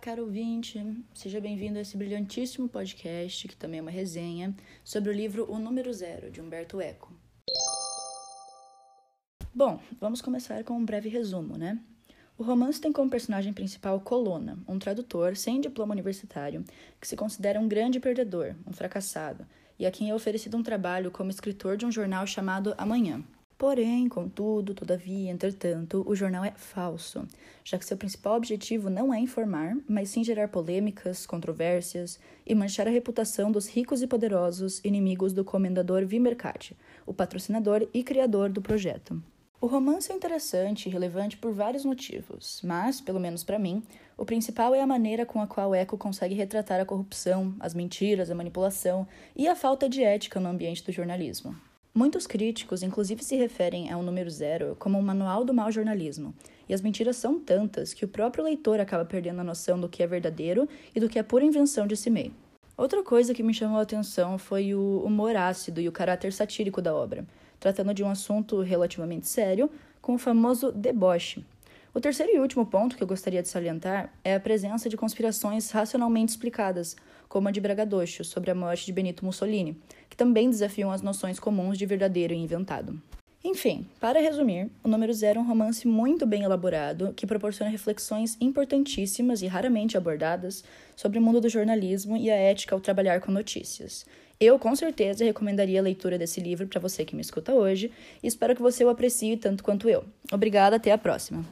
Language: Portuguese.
caro ouvinte! Seja bem-vindo a esse brilhantíssimo podcast, que também é uma resenha, sobre o livro O Número Zero, de Humberto Eco. Bom, vamos começar com um breve resumo, né? O romance tem como personagem principal Colonna, um tradutor sem diploma universitário, que se considera um grande perdedor, um fracassado, e a quem é oferecido um trabalho como escritor de um jornal chamado Amanhã. Porém, contudo, todavia, entretanto, o jornal é falso, já que seu principal objetivo não é informar, mas sim gerar polêmicas, controvérsias e manchar a reputação dos ricos e poderosos inimigos do comendador Vimercate, o patrocinador e criador do projeto. O romance é interessante e relevante por vários motivos, mas, pelo menos para mim, o principal é a maneira com a qual Eco consegue retratar a corrupção, as mentiras, a manipulação e a falta de ética no ambiente do jornalismo. Muitos críticos, inclusive, se referem ao número zero como um manual do mau jornalismo, e as mentiras são tantas que o próprio leitor acaba perdendo a noção do que é verdadeiro e do que é pura invenção de si meio. Outra coisa que me chamou a atenção foi o humor ácido e o caráter satírico da obra, tratando de um assunto relativamente sério, com o famoso deboche. O terceiro e último ponto que eu gostaria de salientar é a presença de conspirações racionalmente explicadas, como a de Bragadocio sobre a morte de Benito Mussolini, que também desafiam as noções comuns de verdadeiro e inventado. Enfim, para resumir, o número zero é um romance muito bem elaborado que proporciona reflexões importantíssimas e raramente abordadas sobre o mundo do jornalismo e a ética ao trabalhar com notícias. Eu, com certeza, recomendaria a leitura desse livro para você que me escuta hoje e espero que você o aprecie tanto quanto eu. Obrigada, até a próxima!